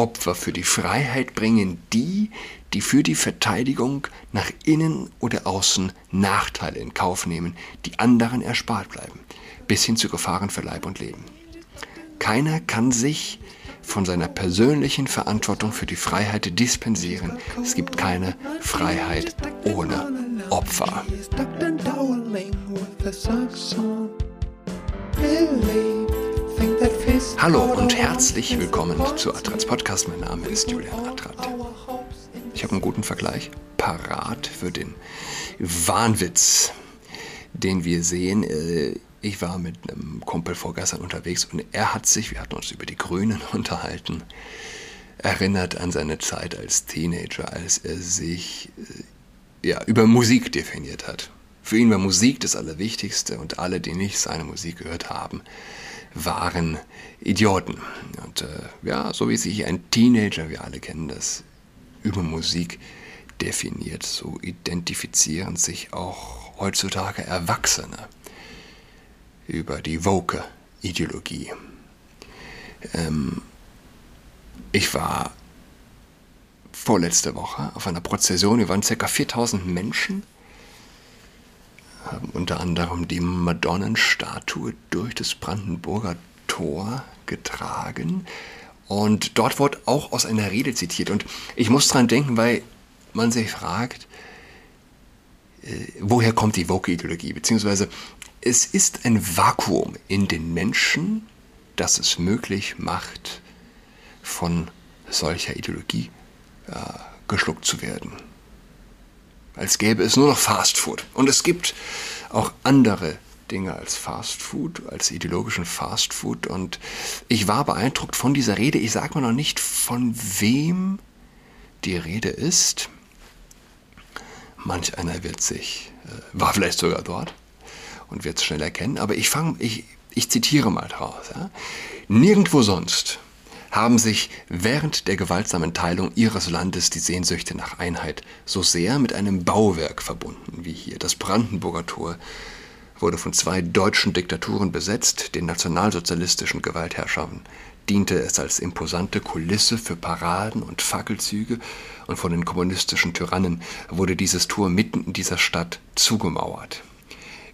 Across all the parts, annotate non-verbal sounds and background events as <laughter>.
Opfer für die Freiheit bringen die, die für die Verteidigung nach innen oder außen Nachteile in Kauf nehmen, die anderen erspart bleiben, bis hin zu Gefahren für Leib und Leben. Keiner kann sich von seiner persönlichen Verantwortung für die Freiheit dispensieren. Es gibt keine Freiheit ohne Opfer. Hallo und herzlich willkommen zu Adrats Podcast. Mein Name ist Julian Adrat. Ich habe einen guten Vergleich parat für den Wahnwitz, den wir sehen. Äh, ich war mit einem Kumpel vorgestern unterwegs und er hat sich, wir hatten uns über die Grünen <laughs> unterhalten, erinnert an seine Zeit als Teenager, als er sich äh, ja, über Musik definiert hat. Für ihn war Musik das Allerwichtigste und alle, die nicht seine Musik gehört haben, waren Idioten. Und äh, ja, so wie sich ein Teenager, wir alle kennen das, über Musik definiert, so identifizieren sich auch heutzutage Erwachsene über die Woke-Ideologie. Ähm, ich war vorletzte Woche auf einer Prozession, wir waren ca. 4000 Menschen, unter anderem die Madonnenstatue durch das Brandenburger Tor getragen. Und dort wurde auch aus einer Rede zitiert. Und ich muss dran denken, weil man sich fragt, äh, woher kommt die Woke-Ideologie? Beziehungsweise es ist ein Vakuum in den Menschen, das es möglich macht, von solcher Ideologie äh, geschluckt zu werden. Als gäbe es nur noch Fast Food. Und es gibt auch andere Dinge als Fast Food, als ideologischen Fast Food. Und ich war beeindruckt von dieser Rede. Ich sage mal noch nicht, von wem die Rede ist. Manch einer wird sich, äh, war vielleicht sogar dort und wird es schnell erkennen. Aber ich fange, ich, ich zitiere mal draus. Ja? Nirgendwo sonst haben sich während der gewaltsamen Teilung ihres Landes die Sehnsüchte nach Einheit so sehr mit einem Bauwerk verbunden wie hier. Das Brandenburger Tor wurde von zwei deutschen Diktaturen besetzt, den nationalsozialistischen Gewaltherrschern diente es als imposante Kulisse für Paraden und Fackelzüge, und von den kommunistischen Tyrannen wurde dieses Tor mitten in dieser Stadt zugemauert.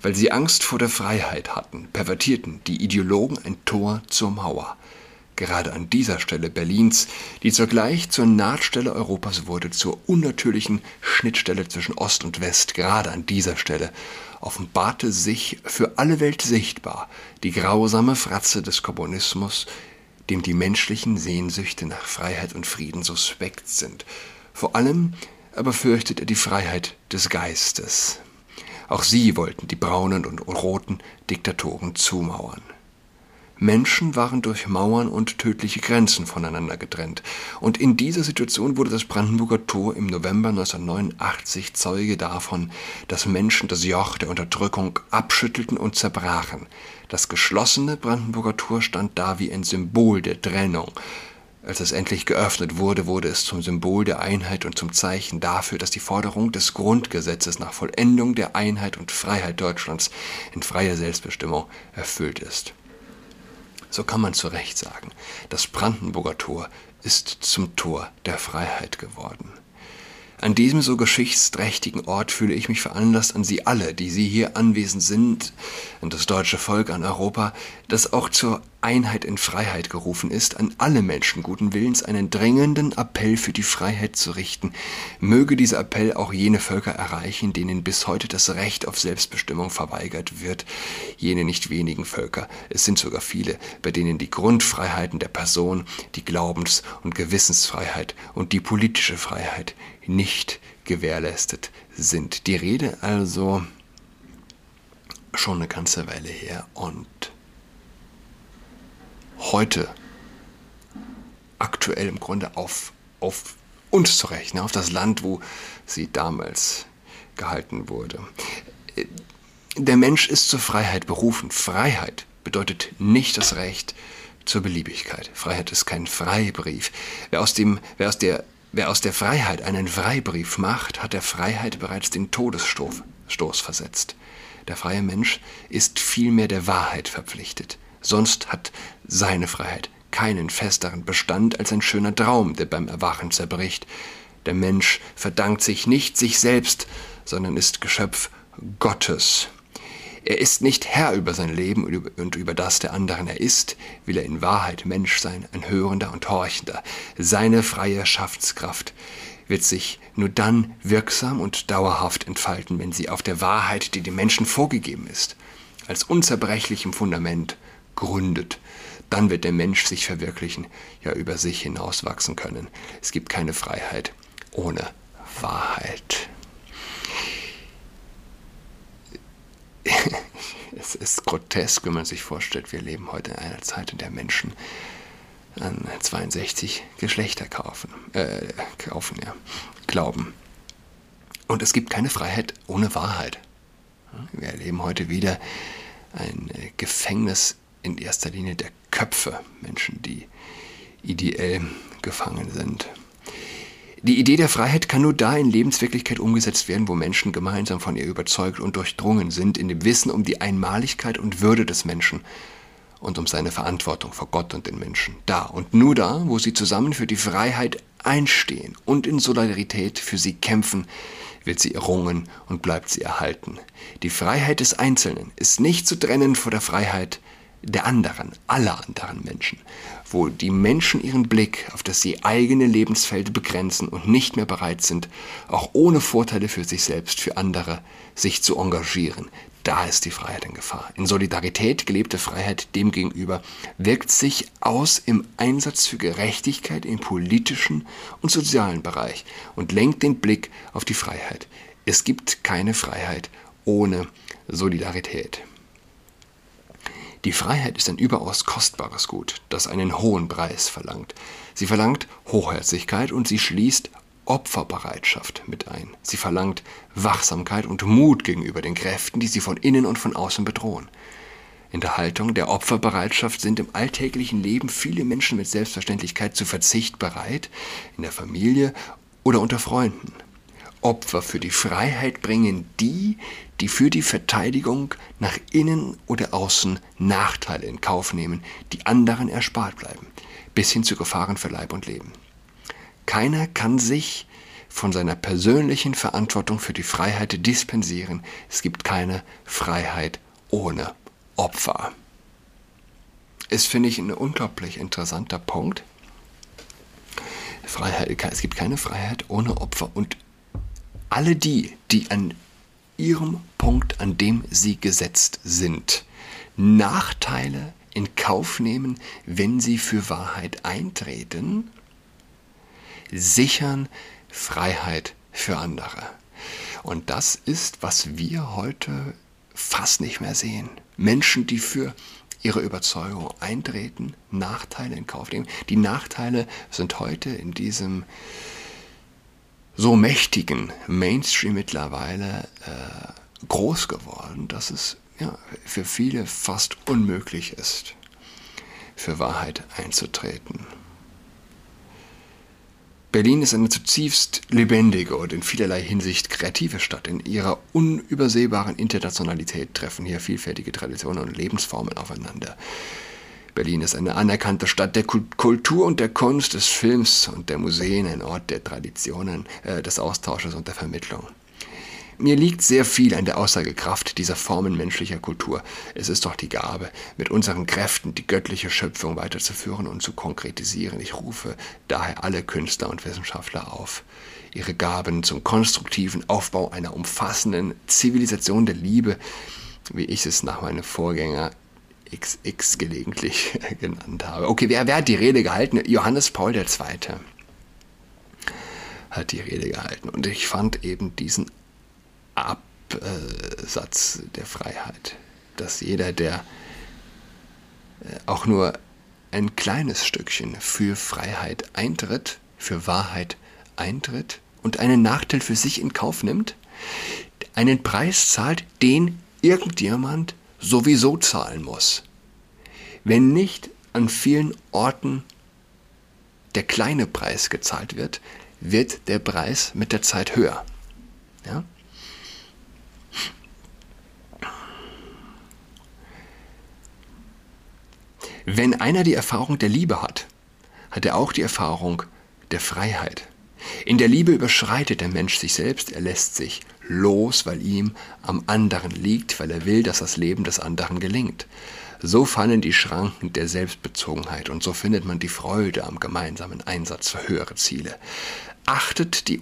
Weil sie Angst vor der Freiheit hatten, pervertierten die Ideologen ein Tor zur Mauer gerade an dieser Stelle Berlins, die zugleich zur Nahtstelle Europas wurde, zur unnatürlichen Schnittstelle zwischen Ost und West, gerade an dieser Stelle offenbarte sich für alle Welt sichtbar die grausame Fratze des Kommunismus, dem die menschlichen Sehnsüchte nach Freiheit und Frieden suspekt sind. Vor allem aber fürchtet er die Freiheit des Geistes. Auch sie wollten die braunen und roten Diktatoren zumauern. Menschen waren durch Mauern und tödliche Grenzen voneinander getrennt. Und in dieser Situation wurde das Brandenburger Tor im November 1989 Zeuge davon, dass Menschen das Joch der Unterdrückung abschüttelten und zerbrachen. Das geschlossene Brandenburger Tor stand da wie ein Symbol der Trennung. Als es endlich geöffnet wurde, wurde es zum Symbol der Einheit und zum Zeichen dafür, dass die Forderung des Grundgesetzes nach Vollendung der Einheit und Freiheit Deutschlands in freier Selbstbestimmung erfüllt ist. So kann man zu Recht sagen, das Brandenburger Tor ist zum Tor der Freiheit geworden. An diesem so geschichtsträchtigen Ort fühle ich mich veranlasst, an Sie alle, die Sie hier anwesend sind, an das deutsche Volk, an Europa, das auch zur Einheit in Freiheit gerufen ist, an alle Menschen guten Willens einen drängenden Appell für die Freiheit zu richten. Möge dieser Appell auch jene Völker erreichen, denen bis heute das Recht auf Selbstbestimmung verweigert wird, jene nicht wenigen Völker, es sind sogar viele, bei denen die Grundfreiheiten der Person, die Glaubens- und Gewissensfreiheit und die politische Freiheit nicht gewährleistet sind. Die Rede also schon eine ganze Weile her und heute aktuell im Grunde auf, auf uns zu rechnen, auf das Land, wo sie damals gehalten wurde. Der Mensch ist zur Freiheit berufen. Freiheit bedeutet nicht das Recht zur Beliebigkeit. Freiheit ist kein Freibrief. Wer aus, dem, wer aus der Wer aus der Freiheit einen Freibrief macht, hat der Freiheit bereits den Todesstoß Stoß versetzt. Der freie Mensch ist vielmehr der Wahrheit verpflichtet, sonst hat seine Freiheit keinen festeren Bestand als ein schöner Traum, der beim Erwachen zerbricht. Der Mensch verdankt sich nicht sich selbst, sondern ist Geschöpf Gottes. Er ist nicht Herr über sein Leben und über das der anderen. Er ist, will er in Wahrheit Mensch sein, ein Hörender und Horchender. Seine freie Schaffenskraft wird sich nur dann wirksam und dauerhaft entfalten, wenn sie auf der Wahrheit, die dem Menschen vorgegeben ist, als unzerbrechlichem Fundament gründet. Dann wird der Mensch sich verwirklichen, ja über sich hinauswachsen können. Es gibt keine Freiheit ohne Wahrheit. <laughs> es ist grotesk, wenn man sich vorstellt, wir leben heute in einer Zeit, in der Menschen an 62 Geschlechter kaufen, äh, kaufen, ja, glauben. Und es gibt keine Freiheit ohne Wahrheit. Wir erleben heute wieder ein äh, Gefängnis in erster Linie der Köpfe, Menschen, die ideell gefangen sind. Die Idee der Freiheit kann nur da in Lebenswirklichkeit umgesetzt werden, wo Menschen gemeinsam von ihr überzeugt und durchdrungen sind, in dem Wissen um die Einmaligkeit und Würde des Menschen und um seine Verantwortung vor Gott und den Menschen. Da und nur da, wo sie zusammen für die Freiheit einstehen und in Solidarität für sie kämpfen, wird sie errungen und bleibt sie erhalten. Die Freiheit des Einzelnen ist nicht zu trennen vor der Freiheit der anderen, aller anderen Menschen, wo die Menschen ihren Blick auf das je eigene Lebensfeld begrenzen und nicht mehr bereit sind, auch ohne Vorteile für sich selbst, für andere, sich zu engagieren. Da ist die Freiheit in Gefahr. In Solidarität gelebte Freiheit demgegenüber wirkt sich aus im Einsatz für Gerechtigkeit im politischen und sozialen Bereich und lenkt den Blick auf die Freiheit. Es gibt keine Freiheit ohne Solidarität. Die Freiheit ist ein überaus kostbares Gut, das einen hohen Preis verlangt. Sie verlangt Hochherzigkeit und sie schließt Opferbereitschaft mit ein. Sie verlangt Wachsamkeit und Mut gegenüber den Kräften, die sie von innen und von außen bedrohen. In der Haltung der Opferbereitschaft sind im alltäglichen Leben viele Menschen mit Selbstverständlichkeit zu Verzicht bereit, in der Familie oder unter Freunden. Opfer für die Freiheit bringen die, die für die Verteidigung nach innen oder außen Nachteile in Kauf nehmen, die anderen erspart bleiben, bis hin zu Gefahren für Leib und Leben. Keiner kann sich von seiner persönlichen Verantwortung für die Freiheit dispensieren. Es gibt keine Freiheit ohne Opfer. Ist, finde ich, ein unglaublich interessanter Punkt. Freiheit, es gibt keine Freiheit ohne Opfer. Und alle die, die an ihrem Punkt, an dem sie gesetzt sind, Nachteile in Kauf nehmen, wenn sie für Wahrheit eintreten, sichern Freiheit für andere. Und das ist, was wir heute fast nicht mehr sehen. Menschen, die für ihre Überzeugung eintreten, Nachteile in Kauf nehmen. Die Nachteile sind heute in diesem so mächtigen Mainstream mittlerweile äh, groß geworden, dass es ja, für viele fast unmöglich ist, für Wahrheit einzutreten. Berlin ist eine zutiefst lebendige und in vielerlei Hinsicht kreative Stadt. In ihrer unübersehbaren Internationalität treffen hier vielfältige Traditionen und Lebensformen aufeinander. Berlin ist eine anerkannte Stadt der Kultur und der Kunst, des Films und der Museen, ein Ort der Traditionen, äh, des Austausches und der Vermittlung. Mir liegt sehr viel an der Aussagekraft dieser Formen menschlicher Kultur. Es ist doch die Gabe, mit unseren Kräften die göttliche Schöpfung weiterzuführen und zu konkretisieren. Ich rufe daher alle Künstler und Wissenschaftler auf, ihre Gaben zum konstruktiven Aufbau einer umfassenden Zivilisation der Liebe, wie ich es nach meinem Vorgänger XX gelegentlich <laughs> genannt habe. Okay, wer, wer hat die Rede gehalten? Johannes Paul II. hat die Rede gehalten. Und ich fand eben diesen Absatz der Freiheit, dass jeder, der äh, auch nur ein kleines Stückchen für Freiheit eintritt, für Wahrheit eintritt und einen Nachteil für sich in Kauf nimmt, einen Preis zahlt, den irgendjemand sowieso zahlen muss. Wenn nicht an vielen Orten der kleine Preis gezahlt wird, wird der Preis mit der Zeit höher. Ja? Wenn einer die Erfahrung der Liebe hat, hat er auch die Erfahrung der Freiheit. In der Liebe überschreitet der Mensch sich selbst, er lässt sich los, weil ihm am anderen liegt, weil er will, dass das Leben des anderen gelingt. So fallen die Schranken der Selbstbezogenheit und so findet man die Freude am gemeinsamen Einsatz für höhere Ziele. Achtet die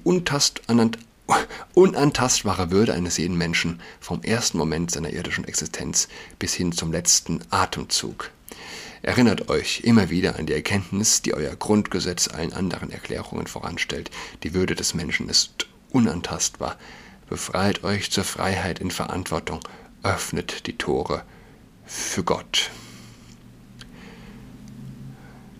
unantastbare Würde eines jeden Menschen vom ersten Moment seiner irdischen Existenz bis hin zum letzten Atemzug. Erinnert euch immer wieder an die Erkenntnis, die euer Grundgesetz allen anderen Erklärungen voranstellt. Die Würde des Menschen ist unantastbar. Befreit euch zur Freiheit in Verantwortung. Öffnet die Tore für Gott.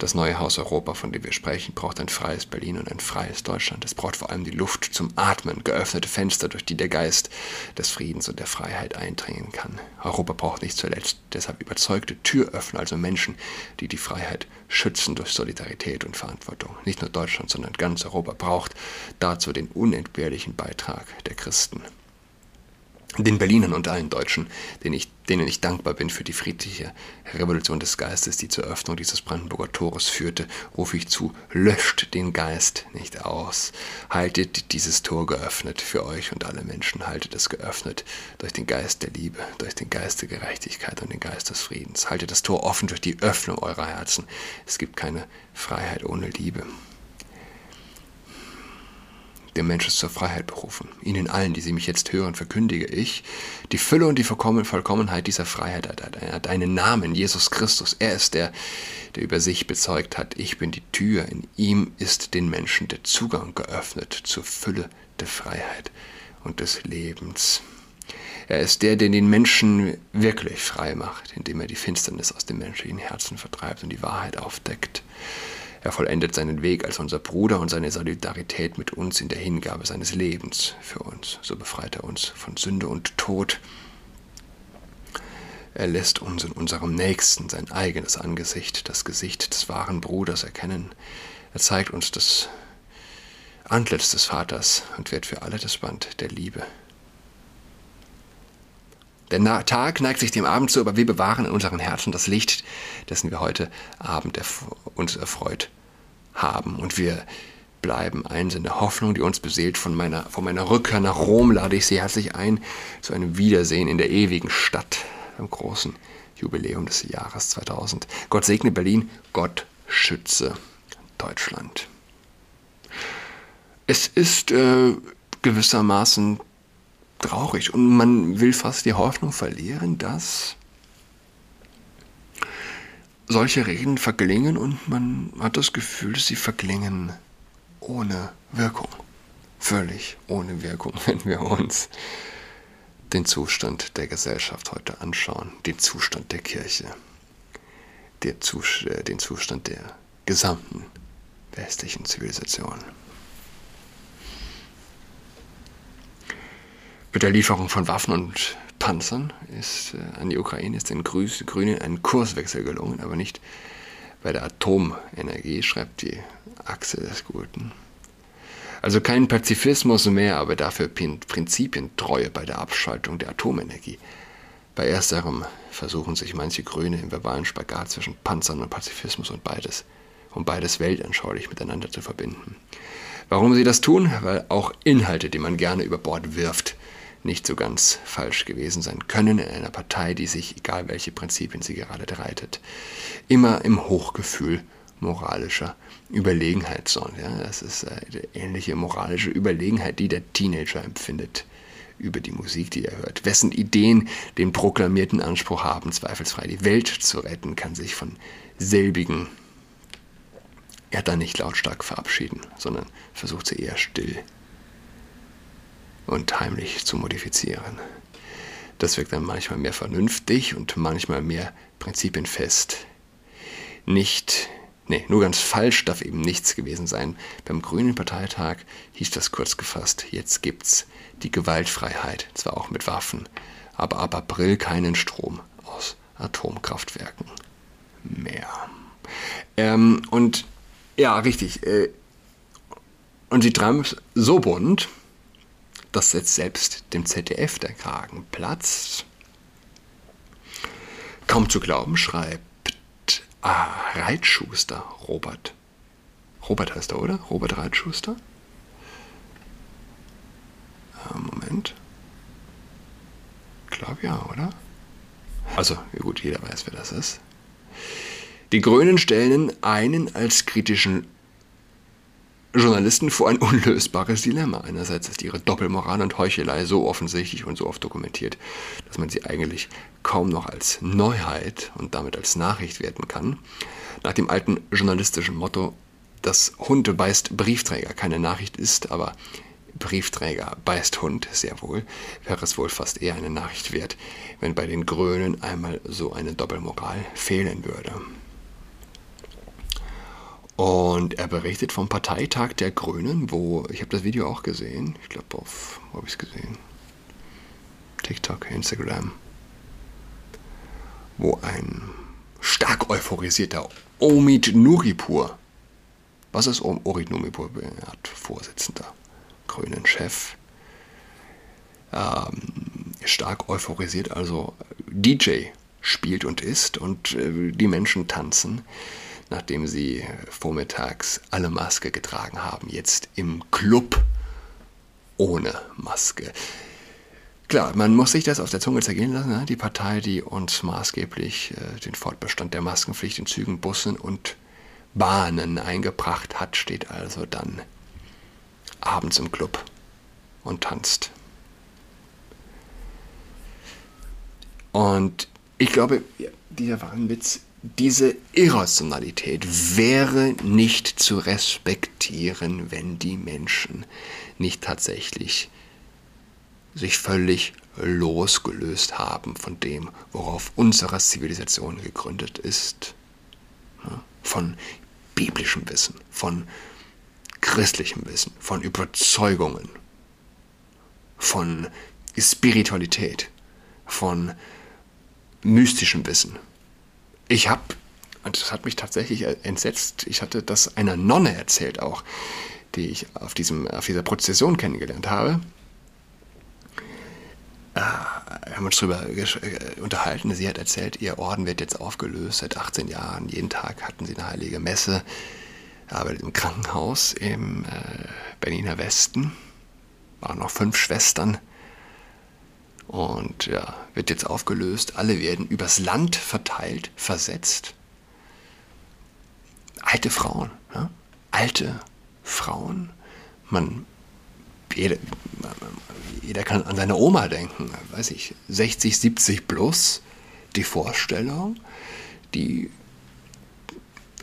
Das neue Haus Europa, von dem wir sprechen, braucht ein freies Berlin und ein freies Deutschland. Es braucht vor allem die Luft zum Atmen, geöffnete Fenster, durch die der Geist des Friedens und der Freiheit eindringen kann. Europa braucht nicht zuletzt deshalb überzeugte Türöffner, also Menschen, die die Freiheit schützen durch Solidarität und Verantwortung. Nicht nur Deutschland, sondern ganz Europa braucht dazu den unentbehrlichen Beitrag der Christen den Berlinern und allen Deutschen, denen ich, denen ich dankbar bin für die friedliche Revolution des Geistes, die zur Öffnung dieses Brandenburger Tores führte, rufe ich zu, löscht den Geist nicht aus. Haltet dieses Tor geöffnet für euch und alle Menschen, haltet es geöffnet durch den Geist der Liebe, durch den Geist der Gerechtigkeit und den Geist des Friedens. Haltet das Tor offen durch die Öffnung eurer Herzen. Es gibt keine Freiheit ohne Liebe. Der Mensch ist zur Freiheit berufen. Ihnen allen, die Sie mich jetzt hören, verkündige ich die Fülle und die Vollkommenheit dieser Freiheit hat einen Namen, Jesus Christus. Er ist der, der über sich bezeugt hat, ich bin die Tür. In ihm ist den Menschen der Zugang geöffnet zur Fülle der Freiheit und des Lebens. Er ist der, der den Menschen wirklich frei macht, indem er die Finsternis aus dem menschlichen Herzen vertreibt und die Wahrheit aufdeckt. Er vollendet seinen Weg als unser Bruder und seine Solidarität mit uns in der Hingabe seines Lebens für uns. So befreit er uns von Sünde und Tod. Er lässt uns in unserem Nächsten sein eigenes Angesicht, das Gesicht des wahren Bruders erkennen. Er zeigt uns das Antlitz des Vaters und wird für alle das Band der Liebe. Der Tag neigt sich dem Abend zu, aber wir bewahren in unseren Herzen das Licht, dessen wir heute Abend uns erfreut haben. Und wir bleiben eins in der Hoffnung, die uns beseelt. Von meiner, von meiner Rückkehr nach Rom lade ich Sie herzlich ein zu einem Wiedersehen in der ewigen Stadt beim großen Jubiläum des Jahres 2000. Gott segne Berlin, Gott schütze Deutschland. Es ist äh, gewissermaßen traurig und man will fast die Hoffnung verlieren, dass solche Reden verklingen und man hat das Gefühl, sie verklingen ohne Wirkung. Völlig ohne Wirkung, <laughs> wenn wir uns den Zustand der Gesellschaft heute anschauen, den Zustand der Kirche, den Zustand der gesamten westlichen Zivilisation. Mit der Lieferung von Waffen und Panzern ist äh, an die Ukraine ist den Grünen ein Kurswechsel gelungen, aber nicht bei der Atomenergie, schreibt die Achse des Guten. Also kein Pazifismus mehr, aber dafür Prinzipientreue bei der Abschaltung der Atomenergie. Bei ersterem versuchen sich manche Grüne im verbalen Spagat zwischen Panzern und Pazifismus und beides, um beides weltanschaulich miteinander zu verbinden. Warum sie das tun? Weil auch Inhalte, die man gerne über Bord wirft, nicht so ganz falsch gewesen sein können in einer Partei, die sich, egal welche Prinzipien sie gerade reitet, immer im Hochgefühl moralischer Überlegenheit sonnen. Ja, das ist eine ähnliche moralische Überlegenheit, die der Teenager empfindet über die Musik, die er hört. Wessen Ideen den proklamierten Anspruch haben, zweifelsfrei die Welt zu retten, kann sich von selbigen er dann nicht lautstark verabschieden, sondern versucht sie eher still und heimlich zu modifizieren. Das wirkt dann manchmal mehr vernünftig und manchmal mehr prinzipienfest. Nicht, nee, nur ganz falsch darf eben nichts gewesen sein. Beim Grünen Parteitag hieß das kurz gefasst, jetzt gibt's die Gewaltfreiheit, zwar auch mit Waffen, aber ab April keinen Strom aus Atomkraftwerken mehr. Ähm, und ja, richtig. Äh, und sie treiben es so bunt, dass jetzt selbst dem ZDF der Kragen platzt. Kaum zu glauben, schreibt Ah, Reitschuster, Robert. Robert heißt er, oder? Robert Reitschuster? Äh, Moment. Ich glaube ja, oder? Also, gut, jeder weiß, wer das ist. Die Grünen stellen einen als kritischen Journalisten vor ein unlösbares Dilemma. Einerseits ist ihre Doppelmoral und Heuchelei so offensichtlich und so oft dokumentiert, dass man sie eigentlich kaum noch als Neuheit und damit als Nachricht werten kann. Nach dem alten journalistischen Motto, dass Hunde beißt Briefträger keine Nachricht ist, aber Briefträger beißt Hund, sehr wohl, wäre es wohl fast eher eine Nachricht wert, wenn bei den Grünen einmal so eine Doppelmoral fehlen würde. Und er berichtet vom Parteitag der Grünen, wo, ich habe das Video auch gesehen, ich glaube auf, wo habe ich es gesehen? TikTok, Instagram, wo ein stark euphorisierter Omid Nuripur, was ist Omid Nuripur? Er hat Vorsitzender, grünen Chef, ähm, stark euphorisiert, also DJ spielt und isst und äh, die Menschen tanzen nachdem sie vormittags alle Maske getragen haben, jetzt im Club ohne Maske. Klar, man muss sich das auf der Zunge zergehen lassen. Ne? Die Partei, die uns maßgeblich äh, den Fortbestand der Maskenpflicht in Zügen, Bussen und Bahnen eingebracht hat, steht also dann abends im Club und tanzt. Und ich glaube, dieser Wahnwitz diese Irrationalität wäre nicht zu respektieren, wenn die Menschen nicht tatsächlich sich völlig losgelöst haben von dem, worauf unsere Zivilisation gegründet ist. Von biblischem Wissen, von christlichem Wissen, von Überzeugungen, von Spiritualität, von mystischem Wissen. Ich habe, und das hat mich tatsächlich entsetzt, ich hatte das einer Nonne erzählt auch, die ich auf, diesem, auf dieser Prozession kennengelernt habe. Äh, wir haben uns darüber äh, unterhalten. Sie hat erzählt, ihr Orden wird jetzt aufgelöst seit 18 Jahren. Jeden Tag hatten sie eine heilige Messe. arbeitet im Krankenhaus im äh, Berliner Westen. Waren noch fünf Schwestern. Und ja, wird jetzt aufgelöst. Alle werden übers Land verteilt, versetzt. Alte Frauen, ja? alte Frauen. Man, jeder, jeder kann an seine Oma denken, weiß ich, 60, 70 plus. Die Vorstellung, die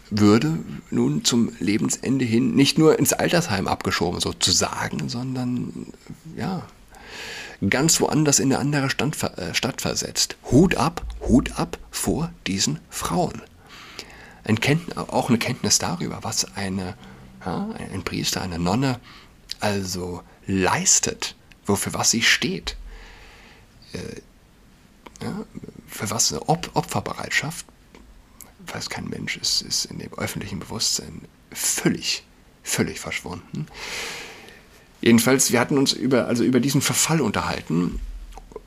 würde nun zum Lebensende hin nicht nur ins Altersheim abgeschoben sozusagen, sondern ja, ganz woanders in eine andere Stand, äh, Stadt versetzt. Hut ab, Hut ab vor diesen Frauen. Ein Kenntnis, auch eine Kenntnis darüber, was eine, ja, ein Priester, eine Nonne also leistet, wofür was sie steht. Äh, ja, für was eine Op Opferbereitschaft, weiß kein Mensch, ist, ist in dem öffentlichen Bewusstsein völlig, völlig verschwunden. Jedenfalls, wir hatten uns über, also über diesen Verfall unterhalten,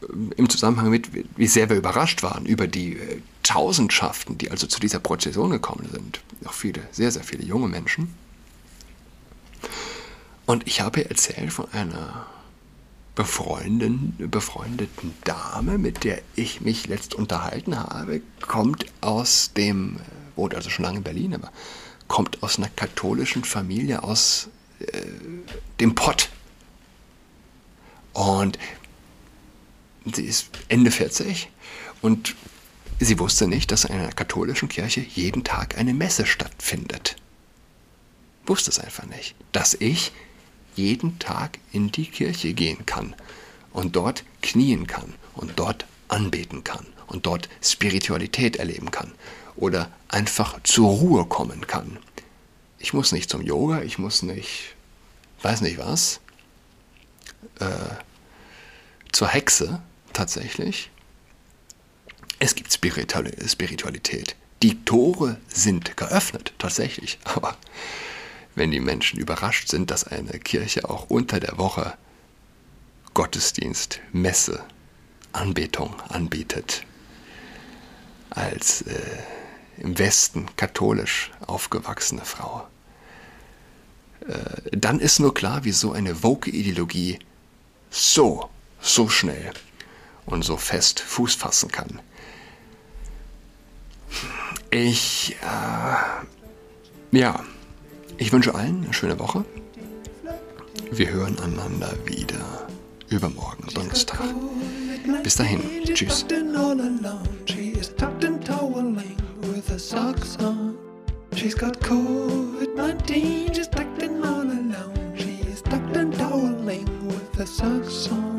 äh, im Zusammenhang mit, wie sehr wir überrascht waren über die äh, Tausendschaften, die also zu dieser Prozession gekommen sind. Auch viele, sehr, sehr viele junge Menschen. Und ich habe erzählt von einer befreundeten, befreundeten Dame, mit der ich mich letzt unterhalten habe, kommt aus dem, äh, wohnt also schon lange in Berlin, aber kommt aus einer katholischen Familie aus dem Pott. Und sie ist Ende 40 und sie wusste nicht, dass in einer katholischen Kirche jeden Tag eine Messe stattfindet. Wusste es einfach nicht. Dass ich jeden Tag in die Kirche gehen kann und dort knien kann und dort anbeten kann und dort Spiritualität erleben kann oder einfach zur Ruhe kommen kann. Ich muss nicht zum Yoga, ich muss nicht, weiß nicht was, äh, zur Hexe tatsächlich. Es gibt Spiritualität. Die Tore sind geöffnet, tatsächlich. <laughs> Aber wenn die Menschen überrascht sind, dass eine Kirche auch unter der Woche Gottesdienst, Messe, Anbetung anbietet, als äh, im Westen katholisch aufgewachsene Frau, dann ist nur klar, wie so eine woke Ideologie so, so schnell und so fest Fuß fassen kann. Ich, äh, ja, ich wünsche allen eine schöne Woche. Wir hören einander wieder übermorgen, Donnerstag. Bis dahin, tschüss. She's got COVID-19, she's tucked in It sucks.